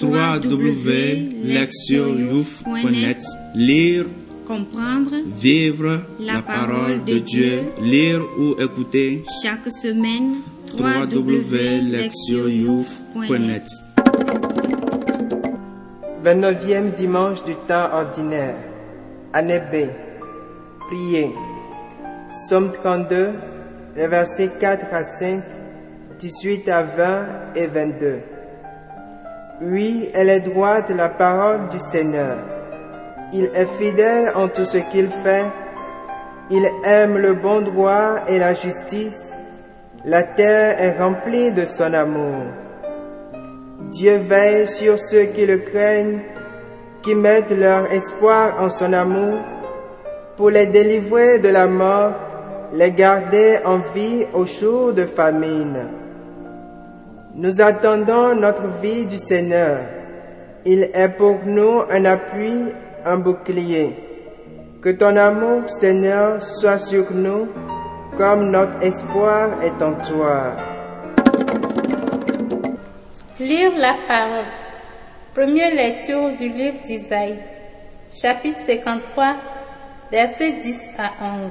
www.lectioyouf.net Lire, comprendre, vivre la parole de Dieu. Lire ou écouter chaque semaine www.lectioyouf.net 29e dimanche du temps ordinaire. Année B. Priez. Somme 32, les versets 4 à 5, 18 à 20 et 22. Oui, elle est droite la parole du Seigneur. Il est fidèle en tout ce qu'il fait. Il aime le bon droit et la justice. La terre est remplie de son amour. Dieu veille sur ceux qui le craignent, qui mettent leur espoir en son amour, pour les délivrer de la mort, les garder en vie au jour de famine. Nous attendons notre vie du Seigneur. Il est pour nous un appui, un bouclier. Que ton amour, Seigneur, soit sur nous, comme notre espoir est en toi. Lire la parole. Première lecture du livre d'Isaïe, chapitre 53, versets 10 à 11.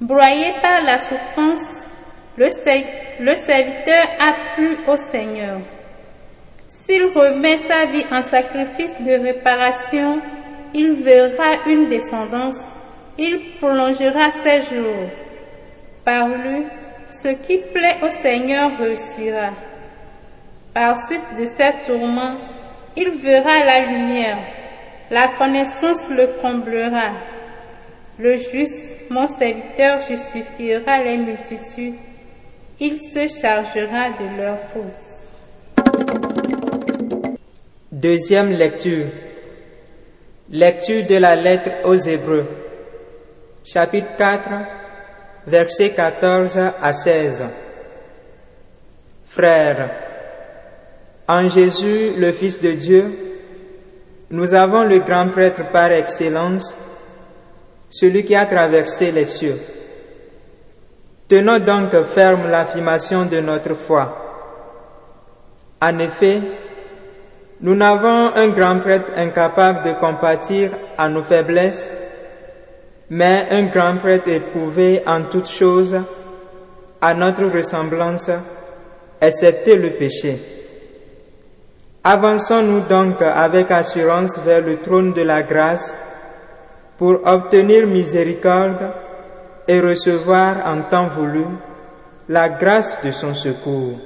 Broyé par la souffrance, le, serviteur a plu au Seigneur. S'il remet sa vie en sacrifice de réparation, il verra une descendance, il prolongera ses jours. Par lui, ce qui plaît au Seigneur réussira. Par suite de ses tourments, il verra la lumière. La connaissance le comblera. Le juste, mon serviteur, justifiera les multitudes il se chargera de leurs fautes. Deuxième lecture. Lecture de la lettre aux Hébreux. Chapitre 4, versets 14 à 16. Frères, en Jésus, le Fils de Dieu, nous avons le grand prêtre par excellence, celui qui a traversé les cieux. Tenons donc ferme l'affirmation de notre foi. En effet, nous n'avons un grand prêtre incapable de compatir à nos faiblesses, mais un grand prêtre éprouvé en toutes choses, à notre ressemblance, excepté le péché. Avançons-nous donc avec assurance vers le trône de la grâce pour obtenir miséricorde et recevoir en temps voulu la grâce de son secours.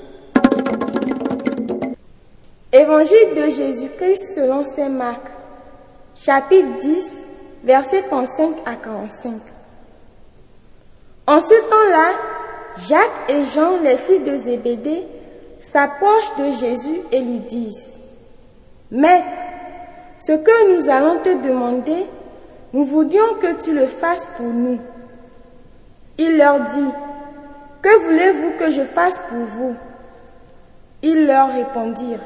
Évangile de Jésus-Christ selon Saint Marc, chapitre 10, versets 35 à 45. En ce temps-là, Jacques et Jean, les fils de Zébédée, s'approchent de Jésus et lui disent, Maître, ce que nous allons te demander, nous voulions que tu le fasses pour nous. Il leur dit, Que voulez-vous que je fasse pour vous? Ils leur répondirent,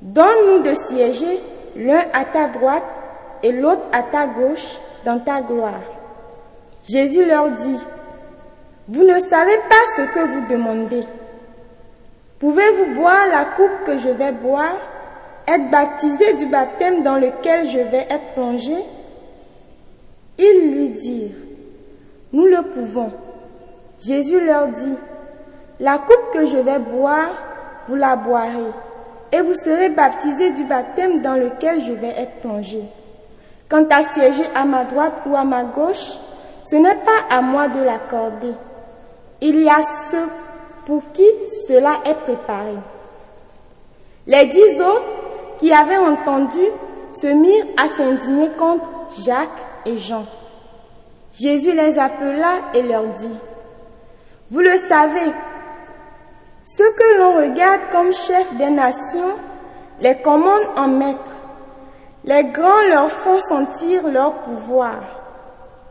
Donne-nous de siéger l'un à ta droite et l'autre à ta gauche dans ta gloire. Jésus leur dit, Vous ne savez pas ce que vous demandez. Pouvez-vous boire la coupe que je vais boire, être baptisé du baptême dans lequel je vais être plongé? Ils lui dirent, nous le pouvons. Jésus leur dit, la coupe que je vais boire, vous la boirez, et vous serez baptisés du baptême dans lequel je vais être plongé. Quant à siéger à ma droite ou à ma gauche, ce n'est pas à moi de l'accorder. Il y a ceux pour qui cela est préparé. Les dix autres qui avaient entendu se mirent à s'indigner contre Jacques et Jean. Jésus les appela et leur dit, Vous le savez, ceux que l'on regarde comme chefs des nations les commandent en maître. Les grands leur font sentir leur pouvoir.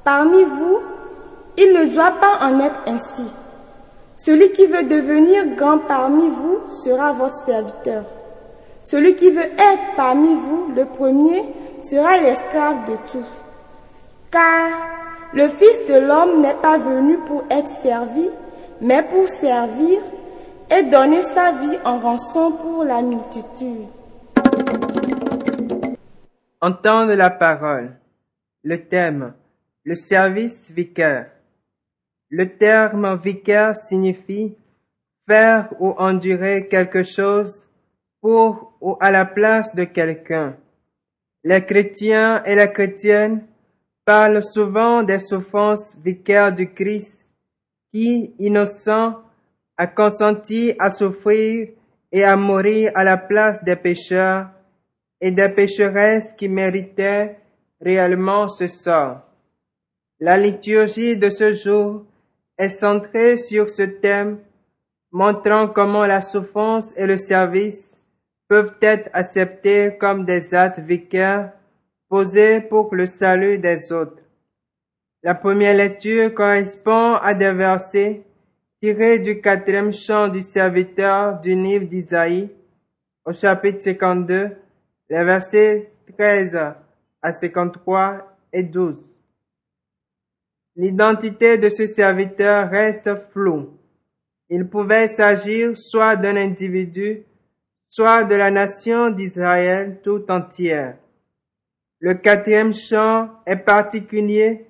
Parmi vous, il ne doit pas en être ainsi. Celui qui veut devenir grand parmi vous sera votre serviteur. Celui qui veut être parmi vous le premier sera l'esclave de tous. Car le Fils de l'homme n'est pas venu pour être servi, mais pour servir et donner sa vie en rançon pour la multitude. Entendre la parole. Le thème. Le service vicaire. Le terme vicaire signifie faire ou endurer quelque chose pour ou à la place de quelqu'un. Les chrétiens et les chrétiennes parlent souvent des souffrances vicaires du Christ qui, innocent, a consenti à souffrir et à mourir à la place des pécheurs et des pécheresses qui méritaient réellement ce sort. La liturgie de ce jour est centrée sur ce thème, montrant comment la souffrance et le service peuvent être acceptés comme des actes vicaires pour le salut des autres. La première lecture correspond à des versets tirés du quatrième chant du serviteur du livre d'Isaïe au chapitre 52, les versets 13 à 53 et 12. L'identité de ce serviteur reste floue. Il pouvait s'agir soit d'un individu, soit de la nation d'Israël tout entière. Le quatrième chant est particulier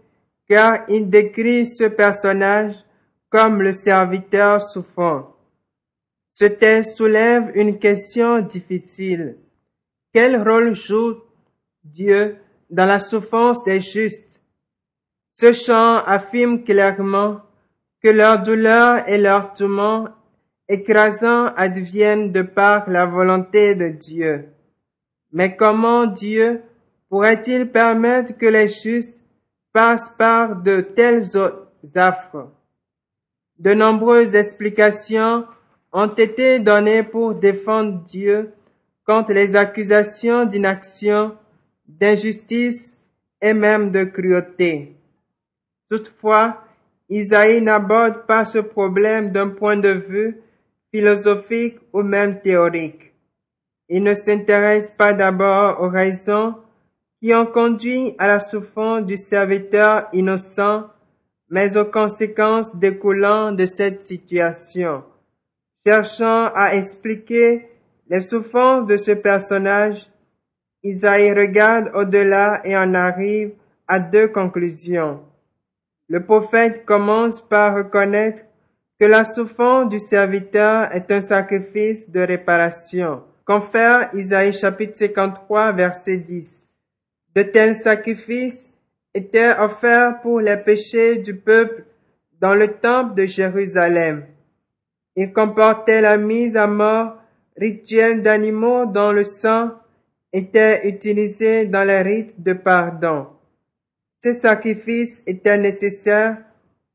car il décrit ce personnage comme le serviteur souffrant. Ce texte soulève une question difficile. Quel rôle joue Dieu dans la souffrance des justes? Ce chant affirme clairement que leur douleur et leur tourment écrasants adviennent de par la volonté de Dieu. Mais comment Dieu pourrait-il permettre que les justes passent par de tels affres? De nombreuses explications ont été données pour défendre Dieu contre les accusations d'inaction, d'injustice et même de cruauté. Toutefois, Isaïe n'aborde pas ce problème d'un point de vue philosophique ou même théorique. Il ne s'intéresse pas d'abord aux raisons qui ont conduit à la souffrance du serviteur innocent, mais aux conséquences découlant de cette situation, cherchant à expliquer les souffrances de ce personnage, Isaïe regarde au-delà et en arrive à deux conclusions. Le prophète commence par reconnaître que la souffrance du serviteur est un sacrifice de réparation. Confère Isaïe chapitre 53 verset 10. De tels sacrifices étaient offerts pour les péchés du peuple dans le temple de Jérusalem. Ils comportaient la mise à mort rituelle d'animaux dont le sang était utilisé dans les rites de pardon. Ces sacrifices étaient nécessaires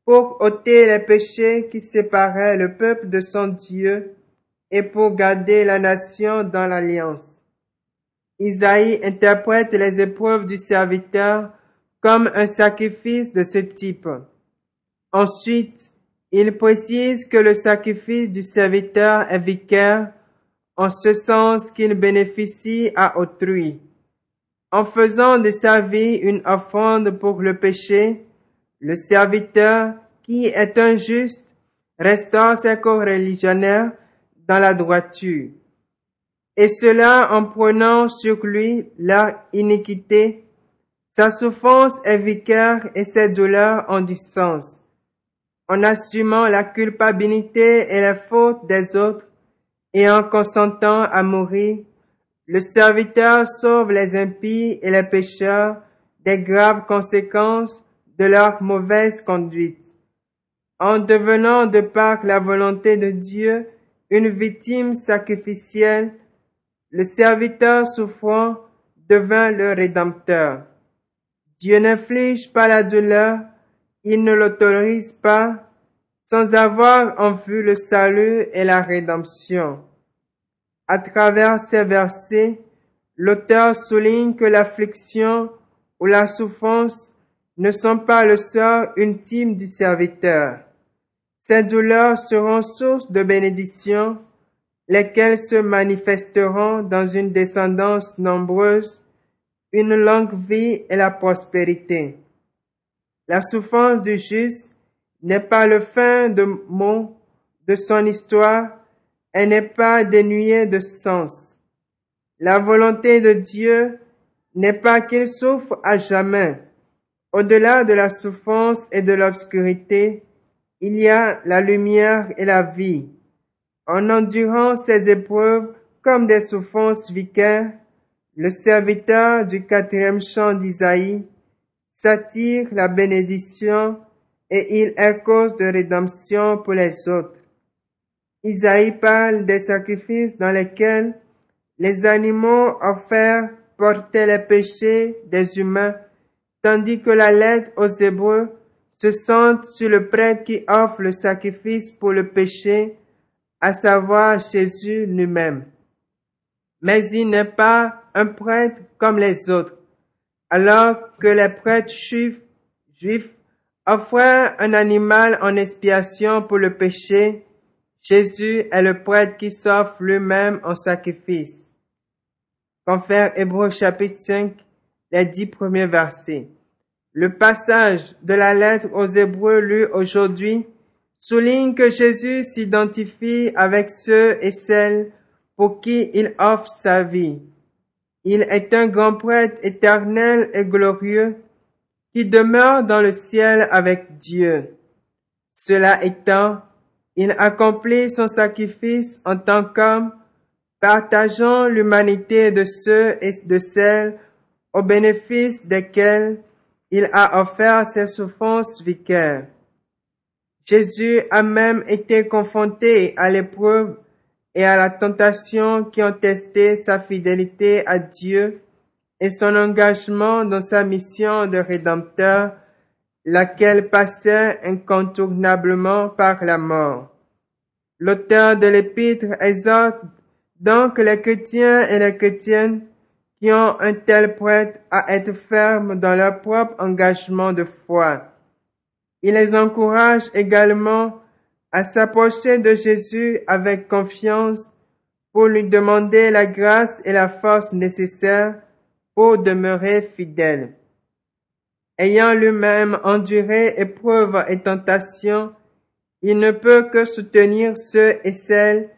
pour ôter les péchés qui séparaient le peuple de son Dieu et pour garder la nation dans l'alliance. Isaïe interprète les épreuves du serviteur comme un sacrifice de ce type. Ensuite, il précise que le sacrifice du serviteur est vicaire en ce sens qu'il bénéficie à autrui. En faisant de sa vie une offrande pour le péché, le serviteur, qui est injuste, restaure ses co-religionnaires dans la droiture. Et cela en prenant sur lui leur iniquité. Sa souffrance est vicaire et ses douleurs ont du sens. En assumant la culpabilité et la faute des autres, et en consentant à mourir, le serviteur sauve les impies et les pécheurs des graves conséquences de leur mauvaise conduite. En devenant de par la volonté de Dieu une victime sacrificielle, le serviteur souffrant devint le rédempteur. Dieu n'inflige pas la douleur, il ne l'autorise pas, sans avoir en vue le salut et la rédemption. À travers ces versets, l'auteur souligne que l'affliction ou la souffrance ne sont pas le sort ultime du serviteur. Ces douleurs seront source de bénédiction, lesquelles se manifesteront dans une descendance nombreuse, une longue vie et la prospérité. La souffrance du juste n'est pas le fin de mot de son histoire, Elle n'est pas dénuée de sens. La volonté de Dieu n'est pas qu'il souffre à jamais. Au-delà de la souffrance et de l'obscurité, il y a la lumière et la vie. En endurant ces épreuves comme des souffrances vicaires, le serviteur du quatrième chant d'Isaïe s'attire la bénédiction et il est cause de rédemption pour les autres. Isaïe parle des sacrifices dans lesquels les animaux offerts portaient les péchés des humains, tandis que la lettre aux Hébreux se centre sur le prêtre qui offre le sacrifice pour le péché, à savoir Jésus lui-même. Mais il n'est pas un prêtre comme les autres. Alors que les prêtres juifs, juifs offraient un animal en expiation pour le péché, Jésus est le prêtre qui s'offre lui-même en sacrifice. Confère Hébreux chapitre 5, les dix premiers versets. Le passage de la lettre aux Hébreux lu aujourd'hui souligne que Jésus s'identifie avec ceux et celles pour qui il offre sa vie. Il est un grand prêtre éternel et glorieux qui demeure dans le ciel avec Dieu. Cela étant, il accomplit son sacrifice en tant qu'homme, partageant l'humanité de ceux et de celles au bénéfice desquels il a offert ses souffrances vicaires. Jésus a même été confronté à l'épreuve et à la tentation qui ont testé sa fidélité à Dieu et son engagement dans sa mission de rédempteur, laquelle passait incontournablement par la mort. L'auteur de l'épître exhorte donc les chrétiens et les chrétiennes qui ont un tel prêtre à être fermes dans leur propre engagement de foi. Il les encourage également à s'approcher de Jésus avec confiance pour lui demander la grâce et la force nécessaires pour demeurer fidèle. Ayant lui-même enduré épreuves et tentations, il ne peut que soutenir ceux et celles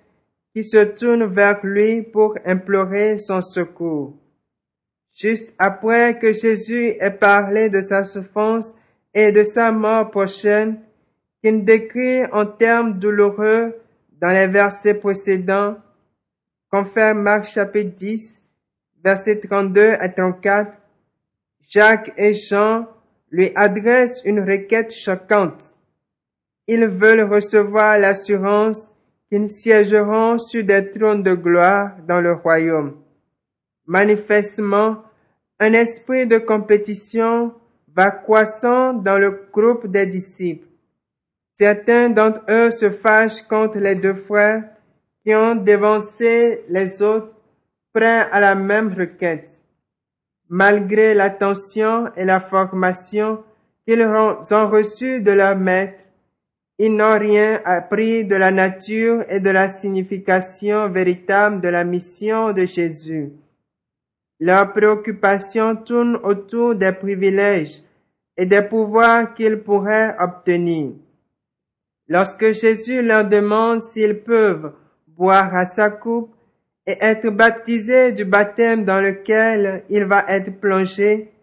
qui se tournent vers lui pour implorer son secours. Juste après que Jésus ait parlé de sa souffrance et de sa mort prochaine, qu'il décrit en termes douloureux dans les versets précédents, confère Marc chapitre 10, versets 32 à 34, Jacques et Jean lui adressent une requête choquante. Ils veulent recevoir l'assurance qu'ils siégeront sur des trônes de gloire dans le royaume. Manifestement, un esprit de compétition va croissant dans le groupe des disciples. Certains d'entre eux se fâchent contre les deux frères qui ont dévancé les autres prêts à la même requête. Malgré l'attention et la formation qu'ils ont reçues de leur maître, ils n'ont rien appris de la nature et de la signification véritable de la mission de Jésus. Leur préoccupation tourne autour des privilèges et des pouvoirs qu'ils pourraient obtenir. Lorsque Jésus leur demande s'ils peuvent boire à sa coupe et être baptisés du baptême dans lequel il va être plongé,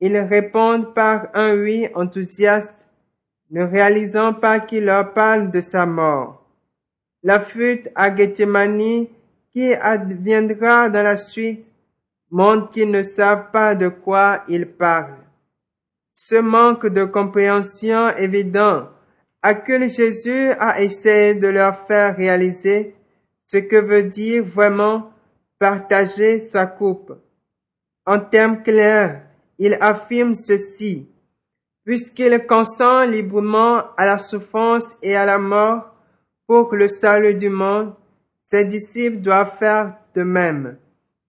ils répondent par un oui enthousiaste, ne réalisant pas qu'il leur parle de sa mort. La fuite à Gethsemane qui adviendra dans la suite montre qu'ils ne savent pas de quoi ils parlent. Ce manque de compréhension évident à que Jésus a essayé de leur faire réaliser ce que veut dire vraiment partager sa coupe. En termes clairs, il affirme ceci. Puisqu'il consent librement à la souffrance et à la mort pour le salut du monde, ses disciples doivent faire de même.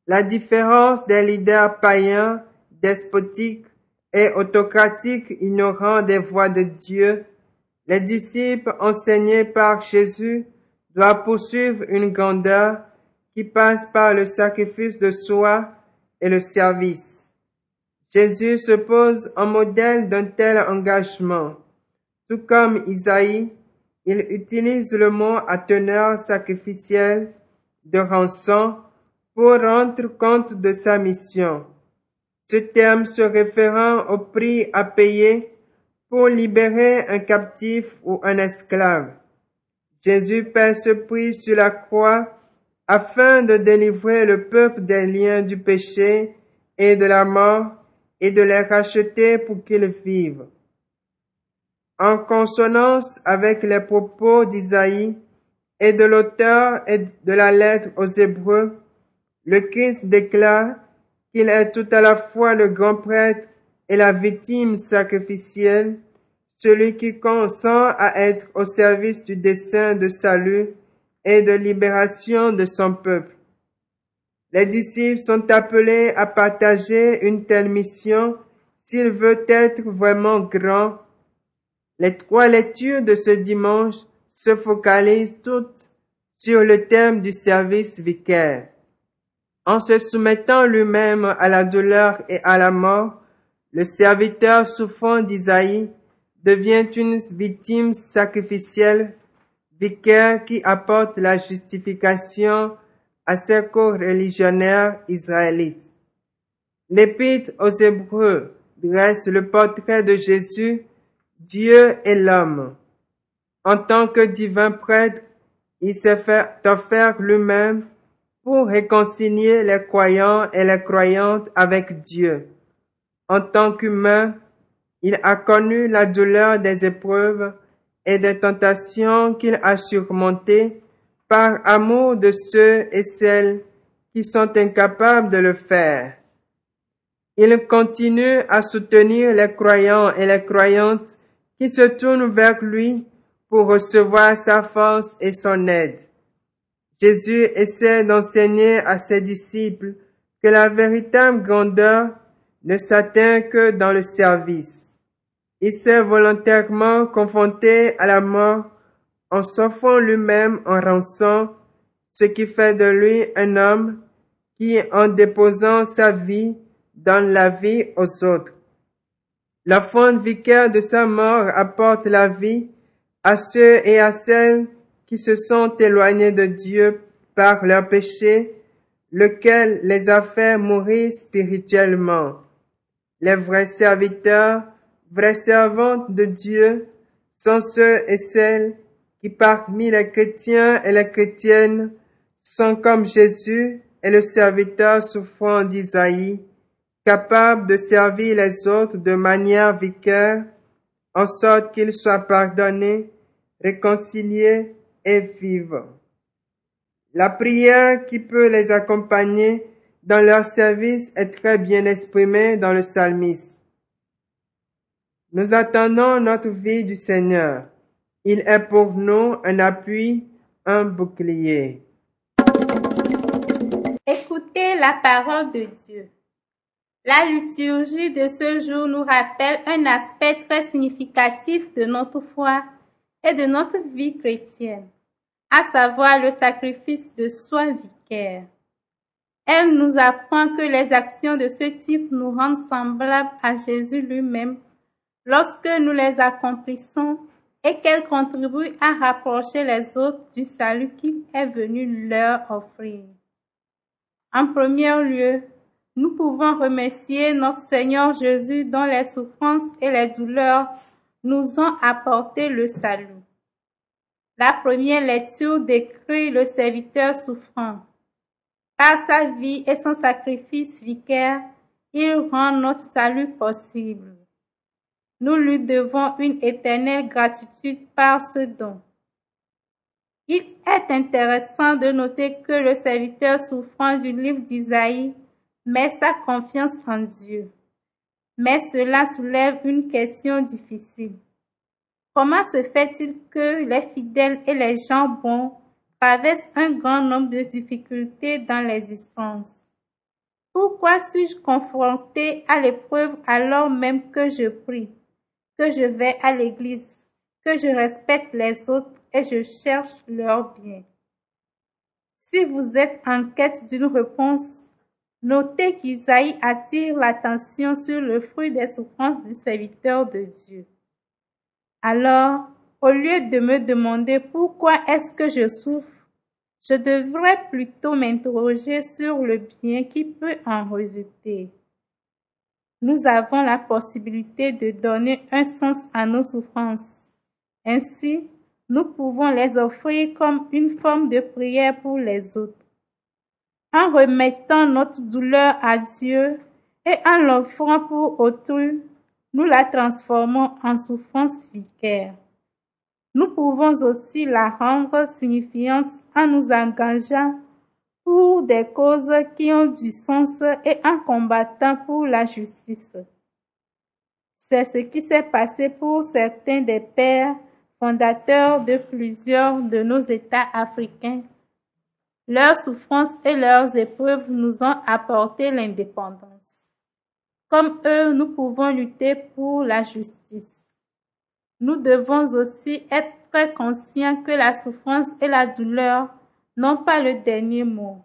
La différence des leaders païens, despotiques et autocratiques ignorant des voies de Dieu les disciples enseignés par Jésus doivent poursuivre une grandeur qui passe par le sacrifice de soi et le service. Jésus se pose en modèle d'un tel engagement. Tout comme Isaïe, il utilise le mot à teneur sacrificielle de rançon pour rendre compte de sa mission. Ce terme se référant au prix à payer pour libérer un captif ou un esclave. Jésus paie ce prix sur la croix afin de délivrer le peuple des liens du péché et de la mort et de les racheter pour qu'ils vivent. En consonance avec les propos d'Isaïe et de l'auteur et de la lettre aux Hébreux, le Christ déclare qu'il est tout à la fois le grand prêtre et la victime sacrificielle, celui qui consent à être au service du dessein de salut et de libération de son peuple. Les disciples sont appelés à partager une telle mission s'il veut être vraiment grand. Les trois lectures de ce dimanche se focalisent toutes sur le thème du service vicaire. En se soumettant lui-même à la douleur et à la mort, le serviteur souffrant d'Isaïe devient une victime sacrificielle, vicaire qui apporte la justification à ses co-religionnaires israélites. L'épître aux Hébreux dresse le portrait de Jésus, Dieu et l'homme. En tant que divin prêtre, il s'est fait offert lui-même pour réconcilier les croyants et les croyantes avec Dieu. En tant qu'humain, il a connu la douleur des épreuves et des tentations qu'il a surmontées par amour de ceux et celles qui sont incapables de le faire. Il continue à soutenir les croyants et les croyantes qui se tournent vers lui pour recevoir sa force et son aide. Jésus essaie d'enseigner à ses disciples que la véritable grandeur ne s'atteint que dans le service. Il s'est volontairement confronté à la mort en s'offrant lui-même en rançon, ce qui fait de lui un homme qui, en déposant sa vie, donne la vie aux autres. La fonte vicaire de sa mort apporte la vie à ceux et à celles qui se sont éloignés de Dieu par leur péché, lequel les a fait mourir spirituellement. Les vrais serviteurs, vraies servantes de Dieu sont ceux et celles qui parmi les chrétiens et les chrétiennes sont comme Jésus et le serviteur souffrant d'Isaïe, capable de servir les autres de manière vicaire, en sorte qu'ils soient pardonnés, réconciliés et vivent. La prière qui peut les accompagner dans leur service est très bien exprimée dans le psalmiste. Nous attendons notre vie du Seigneur. Il est pour nous un appui, un bouclier. Écoutez la parole de Dieu. La liturgie de ce jour nous rappelle un aspect très significatif de notre foi et de notre vie chrétienne, à savoir le sacrifice de soi vicaire. Elle nous apprend que les actions de ce type nous rendent semblables à Jésus lui-même lorsque nous les accomplissons et qu'elles contribuent à rapprocher les autres du salut qu'il est venu leur offrir. En premier lieu, nous pouvons remercier notre Seigneur Jésus dont les souffrances et les douleurs nous ont apporté le salut. La première lecture décrit le serviteur souffrant. Par sa vie et son sacrifice vicaire, il rend notre salut possible. Nous lui devons une éternelle gratitude par ce don. Il est intéressant de noter que le serviteur souffrant du livre d'Isaïe met sa confiance en Dieu. Mais cela soulève une question difficile. Comment se fait-il que les fidèles et les gens bons traversent un grand nombre de difficultés dans l'existence? Pourquoi suis-je confronté à l'épreuve alors même que je prie? que je vais à l'église, que je respecte les autres et je cherche leur bien? Si vous êtes en quête d'une réponse, notez qu'Isaïe attire l'attention sur le fruit des souffrances du serviteur de Dieu. Alors, Au lieu de me demander pourquoi est-ce que je souffre, je devrais plutôt m'interroger sur le bien qui peut en résulter. Nous avons la possibilité de donner un sens à nos souffrances. Ainsi, nous pouvons les offrir comme une forme de prière pour les autres. En remettant notre douleur à Dieu et en l'offrant pour autrui, nous la transformons en souffrance vicaire. Nous pouvons aussi la rendre signifiante en nous engageant pour des causes qui ont du sens et en combattant pour la justice. C'est ce qui s'est passé pour certains des pères fondateurs de plusieurs de nos États africains. Leurs souffrances et leurs épreuves nous ont apporté l'indépendance. Comme eux, nous pouvons lutter pour la justice. Nous devons aussi être très conscients que la souffrance et la douleur n'ont pas le dernier mot.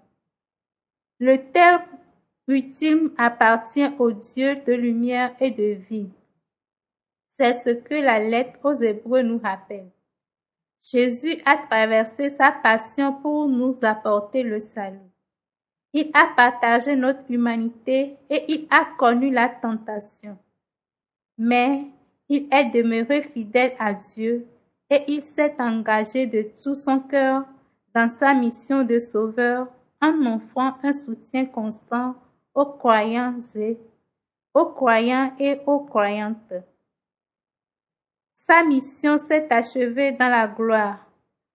Le terme ultime appartient au Dieu de lumière et de vie. C'est ce que la lettre aux Hébreux nous rappelle. Jésus a traversé sa passion pour nous apporter le salut. Il a partagé notre humanité et il a connu la tentation. Mais il est demeuré fidèle à Dieu et il s'est engagé de tout son cœur dans sa mission de sauveur en offrant un soutien constant aux croyants et aux croyants et aux croyantes. Sa mission s'est achevée dans la gloire.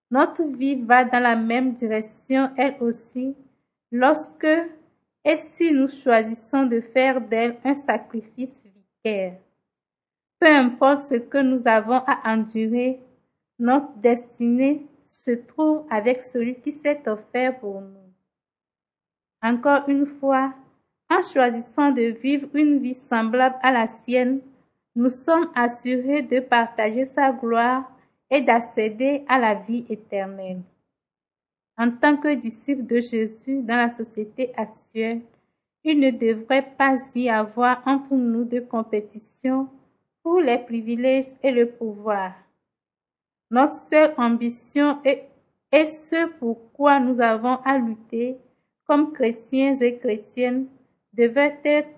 Notre vie va dans la même direction elle aussi lorsque et si nous choisissons de faire d'elle un sacrifice vicaire. Peu importe ce que nous avons à endurer, notre destinée se trouve avec celui qui s'est offert pour nous. Encore une fois, en choisissant de vivre une vie semblable à la sienne, nous sommes assurés de partager sa gloire et d'accéder à la vie éternelle. En tant que disciples de Jésus dans la société actuelle, il ne devrait pas y avoir entre nous de compétition pour les privilèges et le pouvoir. Notre seule ambition est, ce pourquoi nous avons à lutter comme chrétiens et chrétiennes devait être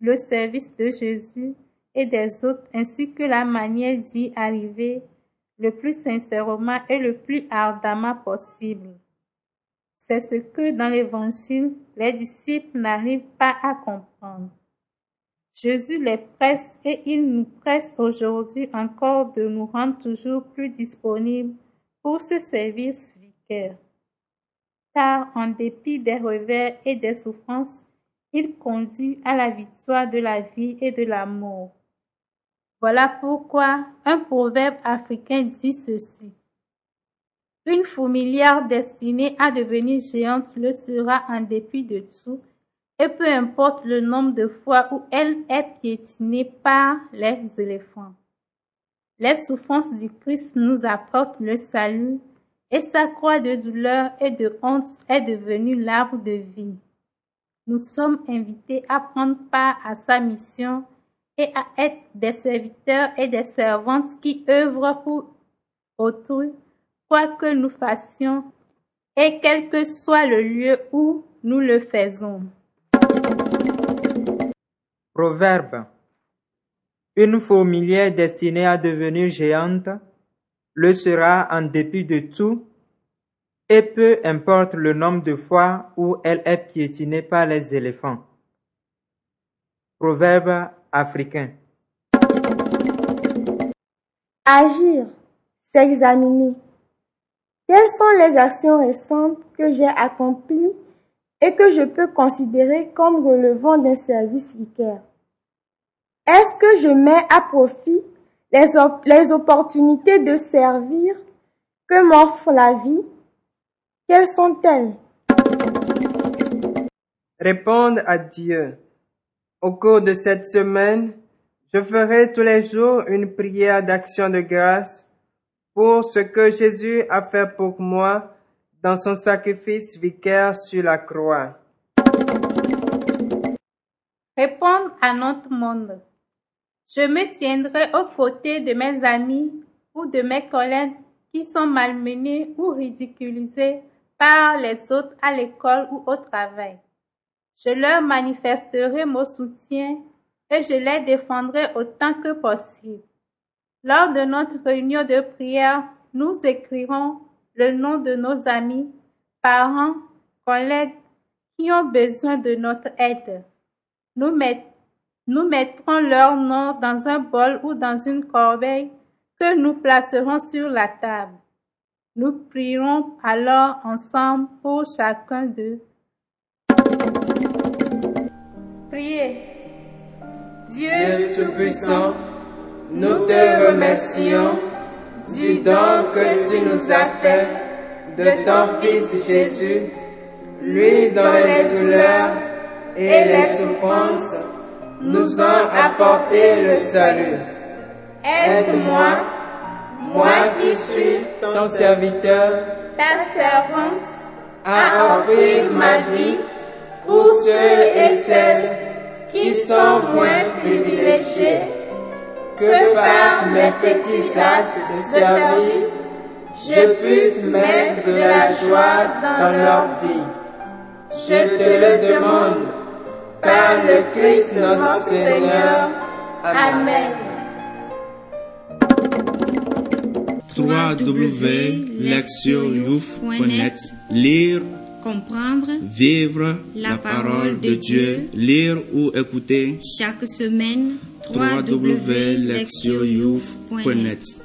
le service de Jésus et des autres ainsi que la manière d'y arriver le plus sincèrement et le plus ardemment possible. C'est ce que dans l'Évangile les disciples n'arrivent pas à comprendre. Jésus les presse et il nous presse aujourd'hui encore de nous rendre toujours plus disponibles pour ce service vicaire. Car en dépit des revers et des souffrances, il conduit à la victoire de la vie et de l'amour. Voilà pourquoi un proverbe africain dit ceci. Une fourmilière destinée à devenir géante le sera en dépit de tout et peu importe le nombre de fois où elle est piétinée par les éléphants. Les souffrances du Christ nous apportent le salut et sa croix de douleur et de honte est devenue l'arbre de vie. Nous sommes invités à prendre part à sa mission et à être des serviteurs et des servantes qui œuvrent pour autrui, quoi que nous fassions et quel que soit le lieu où nous le faisons. Proverbe. Une fourmilière destinée à devenir géante le sera en dépit de tout, et peu importe le nombre de fois où elle est piétinée par les éléphants. Proverbe africain. Agir, s'examiner. Quelles sont les actions récentes que j'ai accomplies et que je peux considérer comme relevant d'un service vicaire? Est-ce que je mets à profit les, les opportunités de servir que m'offre la vie? Quelles sont-elles? Répondre à Dieu. Au cours de cette semaine, je ferai tous les jours une prière d'action de grâce pour ce que Jésus a fait pour moi dans son sacrifice vicaire sur la croix. Répondre à notre monde. Je me tiendrai aux côtés de mes amis ou de mes collègues qui sont malmenés ou ridiculisés par les autres à l'école ou au travail. Je leur manifesterai mon soutien et je les défendrai autant que possible. Lors de notre réunion de prière, nous écrirons le nom de nos amis, parents, collègues qui ont besoin de notre aide. Nous, mettrons leur nom dans un bol ou dans une corbeille que nous placerons sur la table. Nous prierons alors ensemble pour chacun d'eux. Priez. Dieu Tout-Puissant, nous te remercions du don que tu nous as fait de ton Fils Jésus, lui dont les douleurs et les souffrances nous ont apporté le salut. Aide-moi, moi qui suis ton serviteur, Ta servante, à offrir ma vie pour ceux et celles qui sont moins privilégiés, que par mes petits actes de service, je puisse mettre de la joie dans leur vie. Je te le demande par le Christ notre Seigneur. Amen. Lire, Comprendre vivre la parole de Dieu, lire ou écouter. Chaque semaine www.lectioyouf.net